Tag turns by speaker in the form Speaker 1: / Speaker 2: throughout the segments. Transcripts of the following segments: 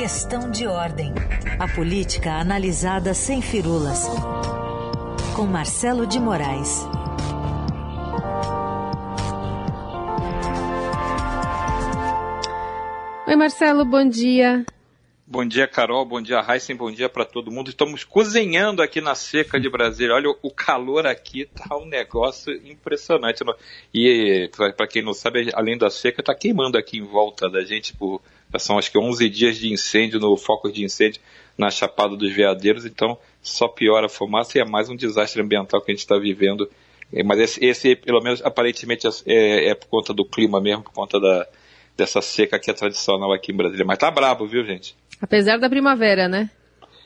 Speaker 1: Questão de ordem. A política analisada sem firulas. Com Marcelo de Moraes.
Speaker 2: Oi, Marcelo, bom dia.
Speaker 3: Bom dia, Carol. Bom dia, Heisen. Bom dia para todo mundo. Estamos cozinhando aqui na seca de Brasília. Olha, o calor aqui tá um negócio impressionante. E para quem não sabe, além da seca, tá queimando aqui em volta da gente. Por, são acho que 11 dias de incêndio no foco de incêndio na Chapada dos Veadeiros. Então, só piora a fumaça e é mais um desastre ambiental que a gente está vivendo. É, mas esse, esse, pelo menos, aparentemente é, é por conta do clima mesmo, por conta da, dessa seca que é tradicional aqui em Brasília. Mas tá brabo, viu, gente?
Speaker 2: Apesar da primavera, né?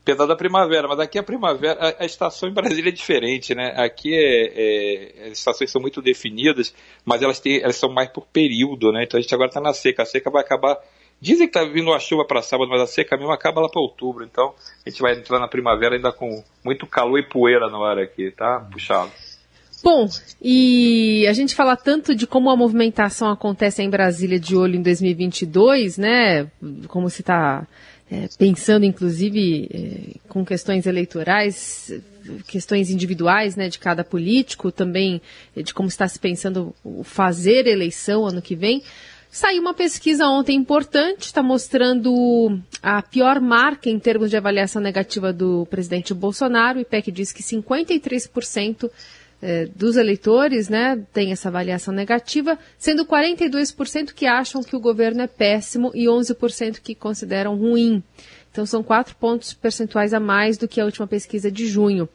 Speaker 3: Apesar da primavera, mas aqui a primavera, a, a estação em Brasília é diferente, né? Aqui é, é, as estações são muito definidas, mas elas, têm, elas são mais por período, né? Então a gente agora está na seca. A seca vai acabar. Dizem que está vindo uma chuva para sábado, mas a seca mesmo acaba lá para outubro. Então a gente vai entrar na primavera ainda com muito calor e poeira no ar aqui, tá? Puxado.
Speaker 2: Bom, e a gente fala tanto de como a movimentação acontece em Brasília de olho em 2022, né? Como se está é, pensando inclusive é, com questões eleitorais, questões individuais né, de cada político, também de como está se pensando fazer eleição ano que vem. Saiu uma pesquisa ontem importante, está mostrando a pior marca em termos de avaliação negativa do presidente Bolsonaro. O IPEC diz que 53% é, dos eleitores né, tem essa avaliação negativa, sendo 42% que acham que o governo é péssimo e 11% que consideram ruim. Então são quatro pontos percentuais a mais do que a última pesquisa de junho.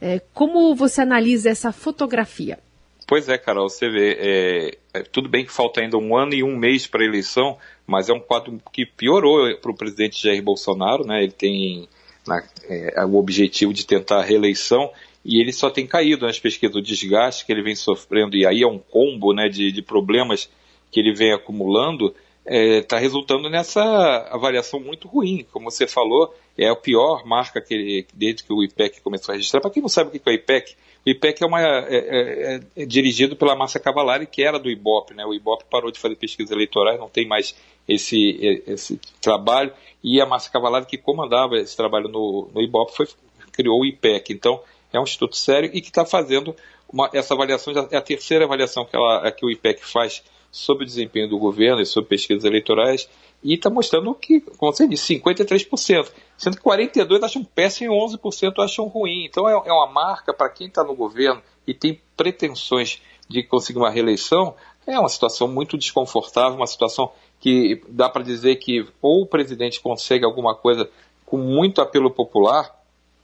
Speaker 2: É, como você analisa essa fotografia?
Speaker 3: Pois é, Carol, você vê, é, é, tudo bem que falta ainda um ano e um mês para a eleição, mas é um quadro que piorou para o presidente Jair Bolsonaro, né? Ele tem na, é, o objetivo de tentar a reeleição e ele só tem caído nas pesquisas, o desgaste que ele vem sofrendo, e aí é um combo né, de, de problemas que ele vem acumulando, está é, tá resultando nessa avaliação muito ruim. Como você falou, é a pior marca que ele, desde que o IPEC começou a registrar. Para quem não sabe o que é o IPEC, o IPEC é, uma, é, é, é, dirigido pela Márcia Cavalari, que era do IBOP. Né? O IBOP parou de fazer pesquisas eleitorais, não tem mais esse, esse trabalho, e a Márcia Cavalari, que comandava esse trabalho no, no IBOP, foi, criou o IPEC. Então, é um instituto sério e que está fazendo uma, essa avaliação, é a terceira avaliação que, ela, que o IPEC faz sobre o desempenho do governo e sobre pesquisas eleitorais, e está mostrando que, como você disse, 53%, sendo que 42% acham péssimo e 11% acham ruim. Então é, é uma marca para quem está no governo e tem pretensões de conseguir uma reeleição, é uma situação muito desconfortável, uma situação que dá para dizer que ou o presidente consegue alguma coisa com muito apelo popular,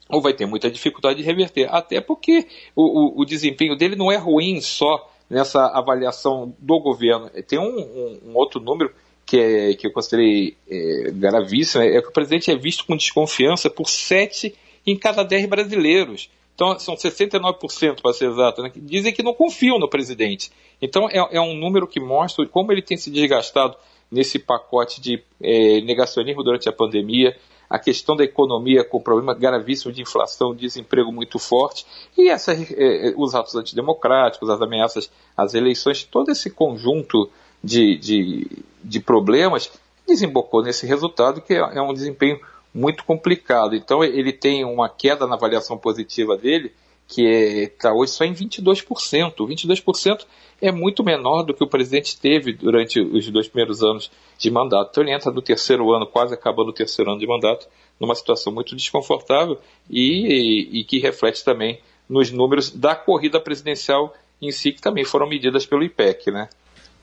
Speaker 3: ou vai ter muita dificuldade de reverter. Até porque o, o, o desempenho dele não é ruim só nessa avaliação do governo. Tem um, um, um outro número que, é, que eu considerei é, gravíssimo, é que o presidente é visto com desconfiança por 7 em cada 10 brasileiros. Então, são 69%, para ser exato, né, que dizem que não confiam no presidente. Então, é, é, um número que mostra como ele tem se desgastado nesse pacote de é, negacionismo durante a pandemia, a questão da economia com problema gravíssimo de inflação, desemprego muito forte, e essa, eh, os atos antidemocráticos, as ameaças às eleições, todo esse conjunto de, de, de problemas desembocou nesse resultado, que é, é um desempenho muito complicado. Então ele tem uma queda na avaliação positiva dele, que está é, hoje só em 22%. 22% é muito menor do que o presidente teve durante os dois primeiros anos de mandato. Então ele entra no terceiro ano, quase acabando o terceiro ano de mandato, numa situação muito desconfortável e, e, e que reflete também nos números da corrida presidencial em si, que também foram medidas pelo IPEC, né?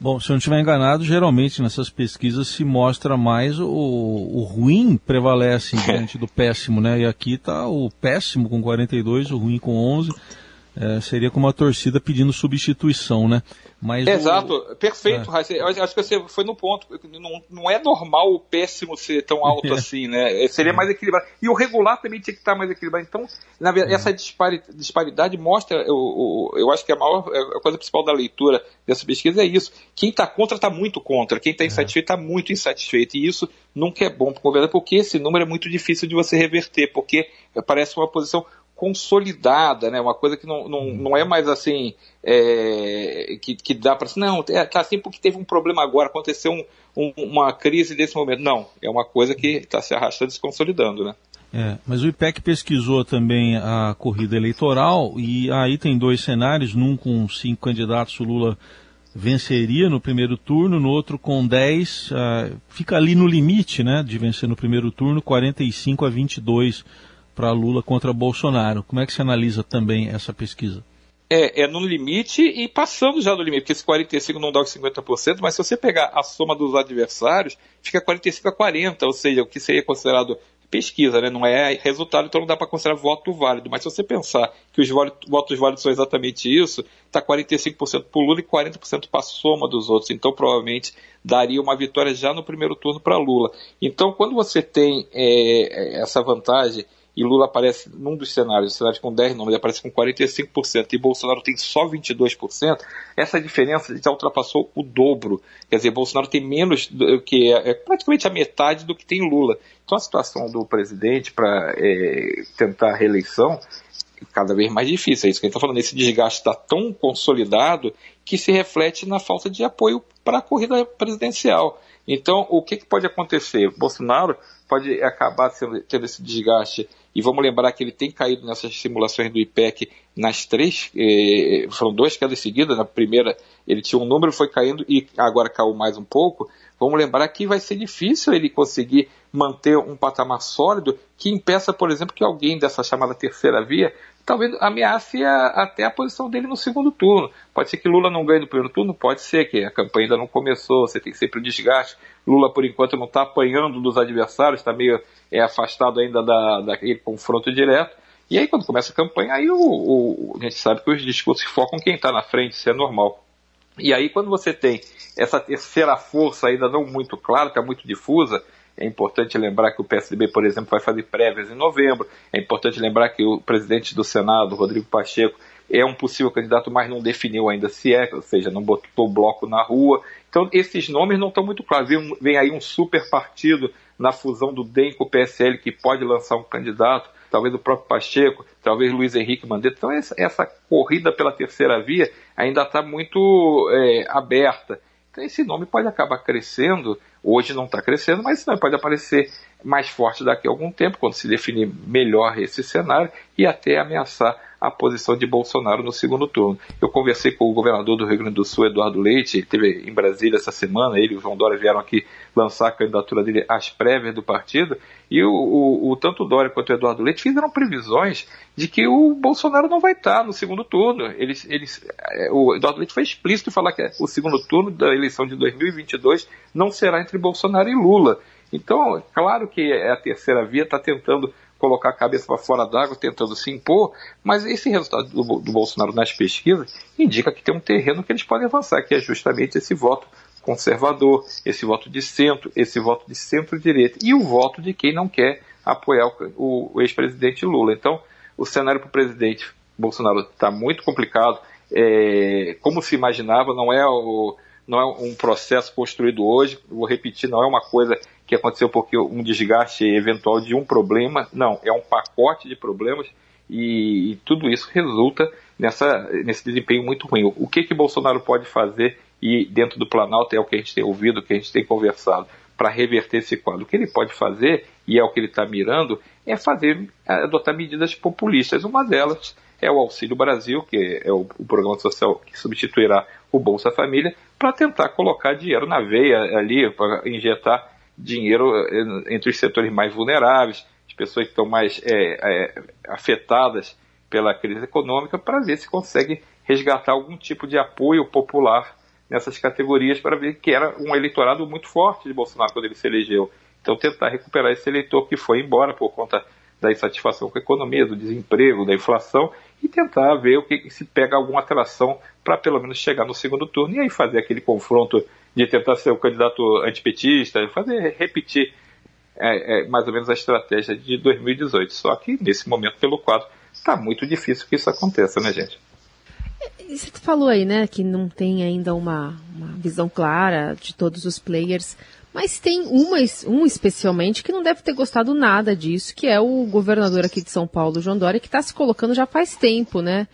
Speaker 4: Bom, se eu não estiver enganado, geralmente nessas pesquisas se mostra mais o, o ruim prevalece diante do péssimo, né? E aqui está o péssimo com 42, o ruim com 11 é, seria como uma torcida pedindo substituição, né?
Speaker 3: Mas Exato, o... perfeito, é. Acho que você foi no ponto. Não, não é normal o péssimo ser tão alto assim, né? É, seria mais equilibrado. E o regular também tinha que estar mais equilibrado. Então, na verdade, é. essa disparidade mostra, eu, eu acho que a maior a coisa principal da leitura dessa pesquisa é isso. Quem está contra está muito contra, quem está é. insatisfeito está muito insatisfeito. E isso nunca é bom para o governo, porque esse número é muito difícil de você reverter, porque parece uma posição consolidada, né? Uma coisa que não, não, não é mais assim é, que, que dá para não é, tá assim porque teve um problema agora, aconteceu um, um, uma crise desse momento. Não, é uma coisa que está se arrastando e se consolidando, né?
Speaker 4: É, mas o IPEC pesquisou também a corrida eleitoral e aí tem dois cenários, num com cinco candidatos o Lula venceria no primeiro turno, no outro com 10, uh, fica ali no limite né, de vencer no primeiro turno, 45 a 22 para Lula contra Bolsonaro. Como é que você analisa também essa pesquisa?
Speaker 3: É, é no limite e passando já do limite, porque esse 45 não dá os 50%, mas se você pegar a soma dos adversários, fica 45 a 40, ou seja, o que seria considerado pesquisa, né? não é resultado, então não dá para considerar voto válido. Mas se você pensar que os votos válidos são exatamente isso, está 45% para o Lula e 40% para a soma dos outros. Então provavelmente daria uma vitória já no primeiro turno para Lula. Então quando você tem é, essa vantagem e Lula aparece num dos cenários, cenários com 10 nomes, ele aparece com 45% e Bolsonaro tem só 22%, essa diferença já ultrapassou o dobro. Quer dizer, Bolsonaro tem menos do que é, é praticamente a metade do que tem Lula. Então a situação do presidente para é, tentar a reeleição cada vez mais difícil. É isso que a gente está falando. Esse desgaste está tão consolidado que se reflete na falta de apoio para a corrida presidencial. Então, o que, que pode acontecer? Bolsonaro pode acabar tendo esse desgaste e vamos lembrar que ele tem caído nessas simulações do IPEC nas três, eh, foram duas quedas seguidas. Na primeira ele tinha um número, foi caindo e agora caiu mais um pouco. Vamos lembrar que vai ser difícil ele conseguir manter um patamar sólido que impeça, por exemplo, que alguém dessa chamada terceira via talvez ameace a, até a posição dele no segundo turno. Pode ser que Lula não ganhe no primeiro turno, pode ser que a campanha ainda não começou, você tem sempre o desgaste. Lula, por enquanto, não está apanhando dos adversários, está meio é, afastado ainda da, daquele confronto direto. E aí, quando começa a campanha, aí o, o, a gente sabe que os discursos focam quem está na frente, isso é normal. E aí, quando você tem essa terceira força ainda não muito clara, está muito difusa, é importante lembrar que o PSDB, por exemplo, vai fazer prévias em novembro. É importante lembrar que o presidente do Senado, Rodrigo Pacheco, é um possível candidato, mas não definiu ainda se é, ou seja, não botou bloco na rua. Então, esses nomes não estão muito claros. Vem, vem aí um super partido na fusão do DEM com o PSL que pode lançar um candidato, talvez o próprio Pacheco, talvez Luiz Henrique Mandetta. Então, essa, essa corrida pela terceira via ainda está muito é, aberta. Então, esse nome pode acabar crescendo Hoje não está crescendo, mas não pode aparecer mais forte daqui a algum tempo, quando se definir melhor esse cenário e até ameaçar a posição de Bolsonaro no segundo turno. Eu conversei com o governador do Rio Grande do Sul, Eduardo Leite, ele esteve em Brasília essa semana, ele e o João Dória vieram aqui lançar a candidatura dele às prévias do partido, e o, o, o tanto o Dória quanto o Eduardo Leite fizeram previsões de que o Bolsonaro não vai estar no segundo turno. Eles, eles, é, o Eduardo Leite foi explícito em falar que o segundo turno da eleição de 2022 não será entre Bolsonaro e Lula. Então, é claro que a terceira via está tentando colocar a cabeça para fora d'água, tentando se impor, mas esse resultado do, do, Bolsonaro nas pesquisas indica que tem um terreno que eles podem avançar, que é justamente esse voto conservador, esse voto de centro, esse voto de centro-direita e o voto de quem não quer apoiar o, o ex-presidente Lula. Então, o cenário para o presidente Bolsonaro está muito complicado. É, como se imaginava, não é o não é um processo construído hoje, vou repetir, não é uma coisa que aconteceu porque um desgaste eventual de um problema, não, é um pacote de problemas e, e tudo isso resulta nessa, nesse desempenho muito ruim. O que que Bolsonaro pode fazer e dentro do Planalto é o que a gente tem ouvido, o que a gente tem conversado para reverter esse quadro. O que ele pode fazer, e é o que ele está mirando, é fazer, adotar medidas populistas. Uma delas é o Auxílio Brasil, que é o, o programa social que substituirá o Bolsa Família, para tentar colocar dinheiro na veia ali, para injetar dinheiro eh, entre os setores mais vulneráveis, as pessoas que estão mais é, é, afetadas pela crise econômica, para ver se consegue resgatar algum tipo de apoio popular nessas categorias, para ver que era um eleitorado muito forte de Bolsonaro quando ele se elegeu. Então, tentar recuperar esse eleitor que foi embora por conta da insatisfação com a economia, do desemprego, da inflação, e tentar ver o que se pega alguma atração para pelo menos chegar no segundo turno e aí fazer aquele confronto de tentar ser o candidato antipetista, fazer repetir é, é, mais ou menos a estratégia de 2018. Só que nesse momento, pelo quadro, está muito difícil que isso aconteça, né, gente?
Speaker 2: você falou aí, né, que não tem ainda uma, uma visão clara de todos os players, mas tem uma, um especialmente que não deve ter gostado nada disso, que é o governador aqui de São Paulo, João Dória, que está se colocando já faz tempo, né,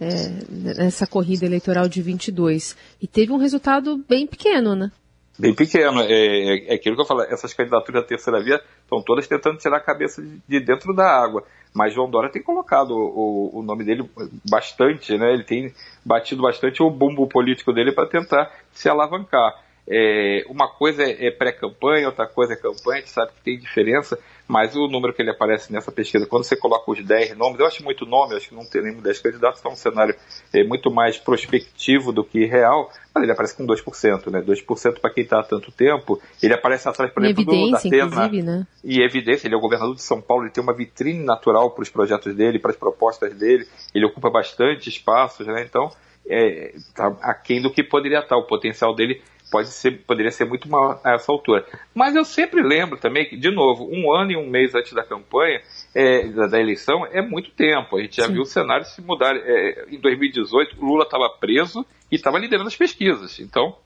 Speaker 2: é, nessa corrida eleitoral de 22. E teve um resultado bem pequeno, né?
Speaker 3: Bem pequeno. É, é, é aquilo que eu falo, essas candidaturas da terceira via estão todas tentando tirar a cabeça de, de dentro da água. Mas João Dória tem colocado o, o, nome dele bastante, né? Ele tem batido bastante o bumbo político dele para tentar se alavancar. É, uma coisa é, é pré-campanha, outra coisa é campanha, a gente sabe que tem diferença, mas o número que ele aparece nessa pesquisa, quando você coloca os 10 nomes, eu acho muito nome, acho que não tem nem 10 candidatos, então é um cenário é, muito mais prospectivo do que real, mas ele aparece com 2%, né? 2% para quem está há tanto tempo, ele aparece atrás, por exemplo, do Datena. Né? E evidência, ele é o governador de São Paulo, ele tem uma vitrine natural para os projetos dele, para as propostas dele, ele ocupa bastante espaços, né? Então, é, tá aquém do que poderia estar, o potencial dele pode ser, poderia ser muito maior a essa altura. Mas eu sempre lembro também que, de novo, um ano e um mês antes da campanha, é, da, da, eleição, é muito tempo. A gente já Sim. viu o cenário se mudar. É, em 2018, o Lula estava preso e estava liderando as pesquisas. Então,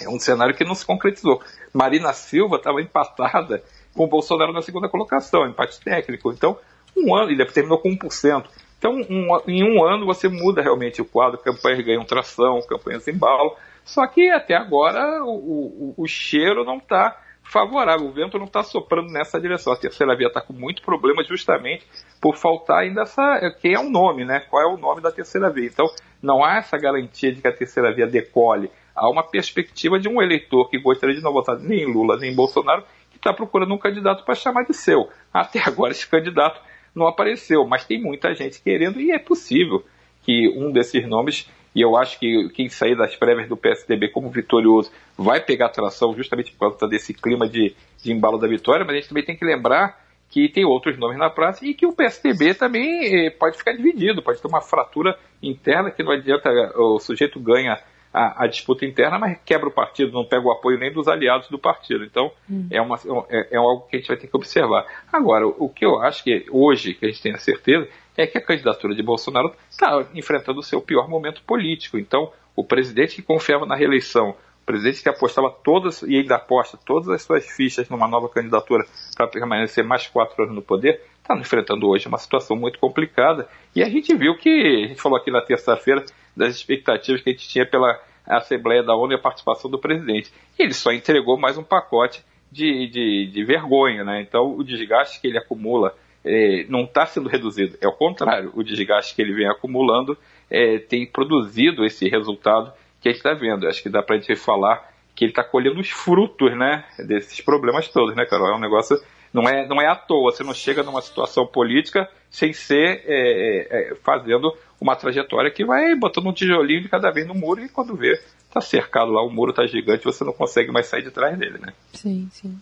Speaker 3: é um cenário que não se concretizou. Marina Silva estava empatada com o Bolsonaro na segunda colocação, empate técnico. Então, um ano, ele terminou com 1%. Então, um, em um ano, você muda realmente o quadro, campanhas ganham tração, campanhas embalam. Só que até agora o, o, o cheiro não está favorável, o vento não está soprando nessa direção. A terceira via está com muito problema justamente por faltar ainda essa. Quem é o nome, né? Qual é o nome da terceira via? Então, não há essa garantia de que a terceira via decole. Há uma perspectiva de um eleitor que gostaria de não votar nem Lula nem Bolsonaro, que está procurando um candidato para chamar de seu. Até agora esse candidato não apareceu, mas tem muita gente querendo e é possível que um desses nomes e eu acho que quem sair das prévias do PSDB como vitorioso vai pegar atração justamente por conta desse clima de, de embalo da vitória, mas a gente também tem que lembrar que tem outros nomes na praça e que o PSDB também eh, pode ficar dividido, pode ter uma fratura interna que não adianta, o sujeito ganha a, a, disputa interna, mas quebra o partido, não pega o apoio nem dos aliados do partido. Então, hum. é, uma, é, é algo que a gente vai ter que observar. Agora, o, o que eu acho que hoje, que a gente tem a certeza, é que a candidatura de Bolsonaro está enfrentando o seu pior momento político. Então, o presidente que confiava na reeleição, o presidente que apostava todas, e ainda aposta todas as suas fichas numa nova candidatura para permanecer mais quatro anos no poder, está enfrentando hoje uma situação muito complicada. E a gente viu que, a gente falou aqui na terça-feira, das expectativas que a gente tinha pela Assembleia da ONU e a participação do presidente. Ele só entregou mais um pacote de, de, de vergonha, né? Então, o desgaste que ele acumula é, não está sendo reduzido, é o contrário, o desgaste que ele vem acumulando é, tem produzido esse resultado que a gente está vendo. Acho que dá para a gente falar que ele está colhendo os frutos né, desses problemas todos, né, Carol? É um negócio. Não é, não é à toa, você não chega numa situação política sem ser é, é, fazendo uma trajetória que vai botando um tijolinho de cada vez no muro e quando vê, está cercado lá, o muro está gigante, você não consegue mais sair de trás dele, né?
Speaker 2: Sim, sim.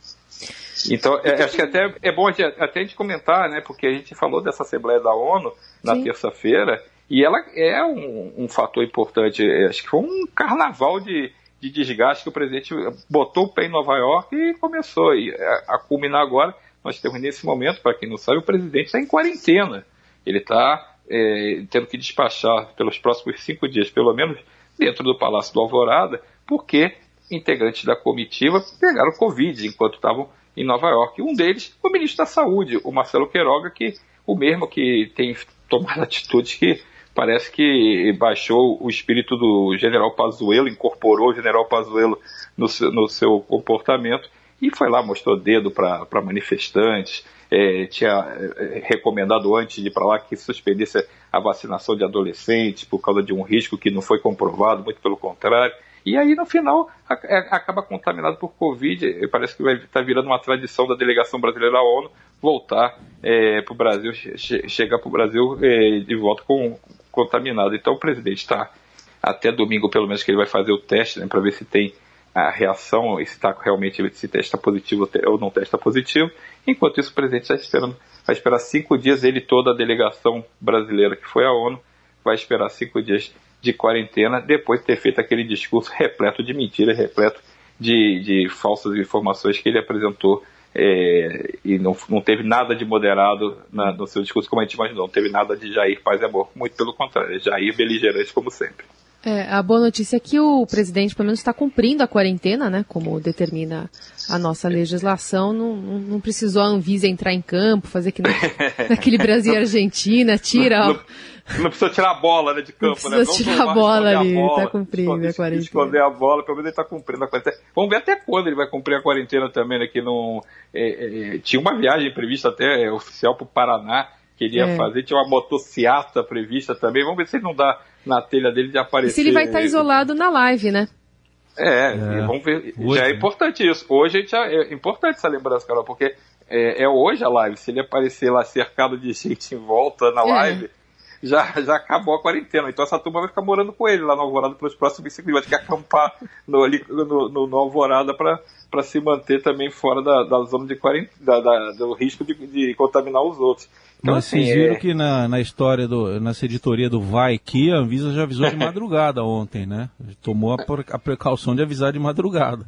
Speaker 3: Então, é, acho que até é bom até a gente comentar, né, porque a gente falou dessa Assembleia da ONU na terça-feira, e ela é um, um, fator importante. Acho que foi um carnaval de, de desgaste que o presidente botou o pé em Nova York e começou e a, culminar agora. Nós temos nesse momento, para quem não sabe, o presidente está em quarentena. Ele está é, tendo que despachar pelos próximos cinco dias, pelo menos, dentro do Palácio do Alvorada, porque integrantes da comitiva pegaram Covid enquanto estavam em Nova York. Um deles, o ministro da Saúde, o Marcelo Queiroga, que o mesmo que tem tomado atitudes que parece que baixou o espírito do general Pazuello, incorporou o general Pazuello no seu, no seu comportamento e foi lá, mostrou dedo para manifestantes, é, tinha é, recomendado antes de ir para lá que suspendesse a vacinação de adolescentes por causa de um risco que não foi comprovado, muito pelo contrário. E aí, no final, é, acaba contaminado por Covid. Parece que vai estar tá virando uma tradição da delegação brasileira à ONU voltar é, para o Brasil, che chegar para o Brasil é, de volta com contaminado. Então, o presidente está até domingo, pelo menos, que ele vai fazer o teste né, para ver se tem a reação, se está realmente se testa positivo ou não testa positivo. Enquanto isso, o presidente está esperando, vai esperar cinco dias, ele toda a delegação brasileira que foi à ONU vai esperar cinco dias de quarentena depois de ter feito aquele discurso repleto de mentiras, repleto de, de falsas informações que ele apresentou é, e não, não teve nada de moderado na, no seu discurso como a gente imaginou, não teve nada de Jair paz e amor, muito pelo contrário, Jair beligerante como sempre.
Speaker 2: É, a boa notícia é que o presidente, pelo menos, está cumprindo a quarentena, né? Como determina a nossa legislação. Não, não, não precisou a Anvisa entrar em campo, fazer que naquele Brasil e Argentina, tira.
Speaker 3: Não, não, precisa tirar a bola né, de campo,
Speaker 2: não precisa
Speaker 3: né?
Speaker 2: tirar a bola ali, está cumprindo
Speaker 3: esconder,
Speaker 2: a quarentena.
Speaker 3: Esconder a bola, pelo menos ele está cumprindo a quarentena. Vamos ver até quando ele vai cumprir a quarentena também, né? Que não, é, é, tinha uma viagem prevista até é, oficial para o Paraná que ele ia é. fazer, tinha uma motociata prevista também. Vamos ver se ele não dá na telha dele de aparecer. E
Speaker 2: se ele vai estar tá isolado na live, né?
Speaker 3: É, é. vamos ver. Hoje, já é né? importante isso. Hoje já é importante essa lembrança, Carol, porque é, é, hoje a live. Se ele aparecer lá cercado de gente em volta na é. live, já, já acabou a quarentena. Então essa turma vai ficar morando com ele lá no Alvorada pelos próximos cinco dias. Vai ter que acampar no, ali, no, no, no Alvorada para se manter também fora da, da zona de quarentena, da, da, do risco de, de contaminar os outros.
Speaker 4: Então, Mas assim, vocês viram é... que na, na história, do, nessa editoria do Vai que a Anvisa já avisou de madrugada ontem, né? Tomou a, a precaução de avisar de madrugada.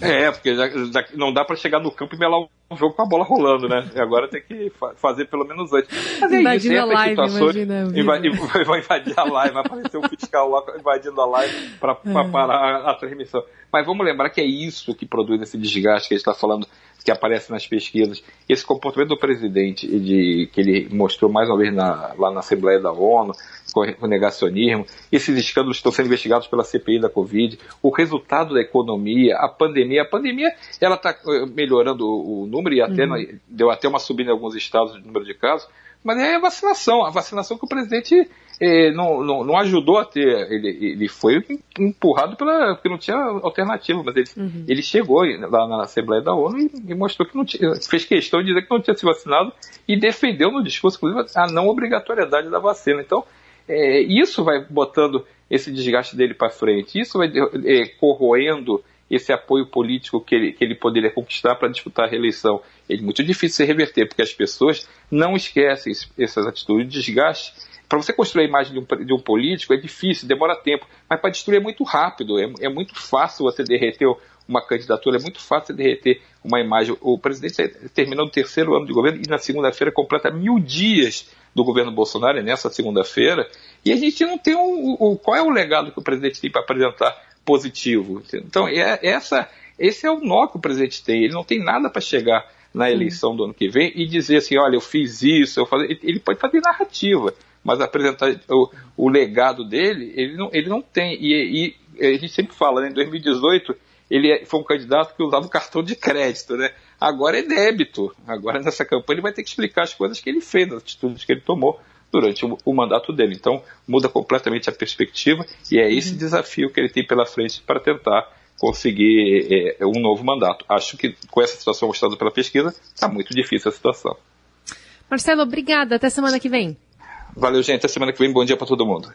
Speaker 3: É, porque já, já não dá para chegar no campo e melar um jogo com a bola rolando, né? E agora tem que fa fazer pelo menos antes.
Speaker 2: Mas é invadindo isso, a live, imagina.
Speaker 3: Invadir a live, vai aparecer um fiscal lá invadindo a live para é. parar a, a, transmissão. Mas vamos lembrar que é isso que produz esse desgaste que a gente está falando, que aparece nas pesquisas. Esse comportamento do presidente, de, que ele mostrou mais uma vez na, lá na Assembleia da ONU, com o negacionismo, esses escândalos estão sendo investigados pela CPI da Covid, o resultado da economia, a pandemia. A pandemia ela está eh, melhorando o, número e até uhum. deu até uma subida em alguns estados do número de casos, mas é a vacinação, a vacinação que o presidente eh, não, não, não, ajudou a ter, ele, ele foi empurrado pela, porque não tinha alternativa, mas ele, uhum. ele chegou lá na Assembleia da ONU e, e, mostrou que não tinha, fez questão de dizer que não tinha se vacinado e defendeu no discurso, inclusive, a não obrigatoriedade da vacina. Então, é, isso vai botando esse desgaste dele para frente, isso vai é, corroendo esse apoio político que ele, que ele poderia conquistar para disputar a reeleição. É muito difícil se reverter, porque as pessoas não esquecem essas atitudes de desgaste. Para você construir a imagem de um, de um, político é difícil, demora tempo, mas para destruir é muito rápido, é, é muito fácil você derreter uma candidatura, é muito fácil derreter uma imagem. O presidente terminou o terceiro ano de governo e na segunda-feira completa mil dias do governo Bolsonaro, é nessa segunda-feira, e a gente não tem um, um, qual é o legado que o presidente tem para apresentar positivo. Então, é, essa, esse é o nó que o presidente tem. Ele não tem nada para chegar na eleição do ano que vem e dizer assim, olha, eu fiz isso, eu falei. Ele pode fazer narrativa, mas apresentar o, o legado dele, ele não, ele não tem. E, e a gente sempre fala, né, em 2018 ele é, foi um candidato que usava o cartão de crédito, né? Agora é débito. Agora nessa campanha ele vai ter que explicar as coisas que ele fez, as atitudes que ele tomou durante o, o, mandato dele. Então, muda completamente a perspectiva e é esse uhum. desafio que ele tem pela frente para tentar conseguir é, um novo mandato. Acho que com essa situação mostrada pela pesquisa, está muito difícil a situação.
Speaker 2: Marcelo, obrigada. Até semana que vem.
Speaker 3: Valeu, gente. Até semana que vem. Bom dia para todo mundo.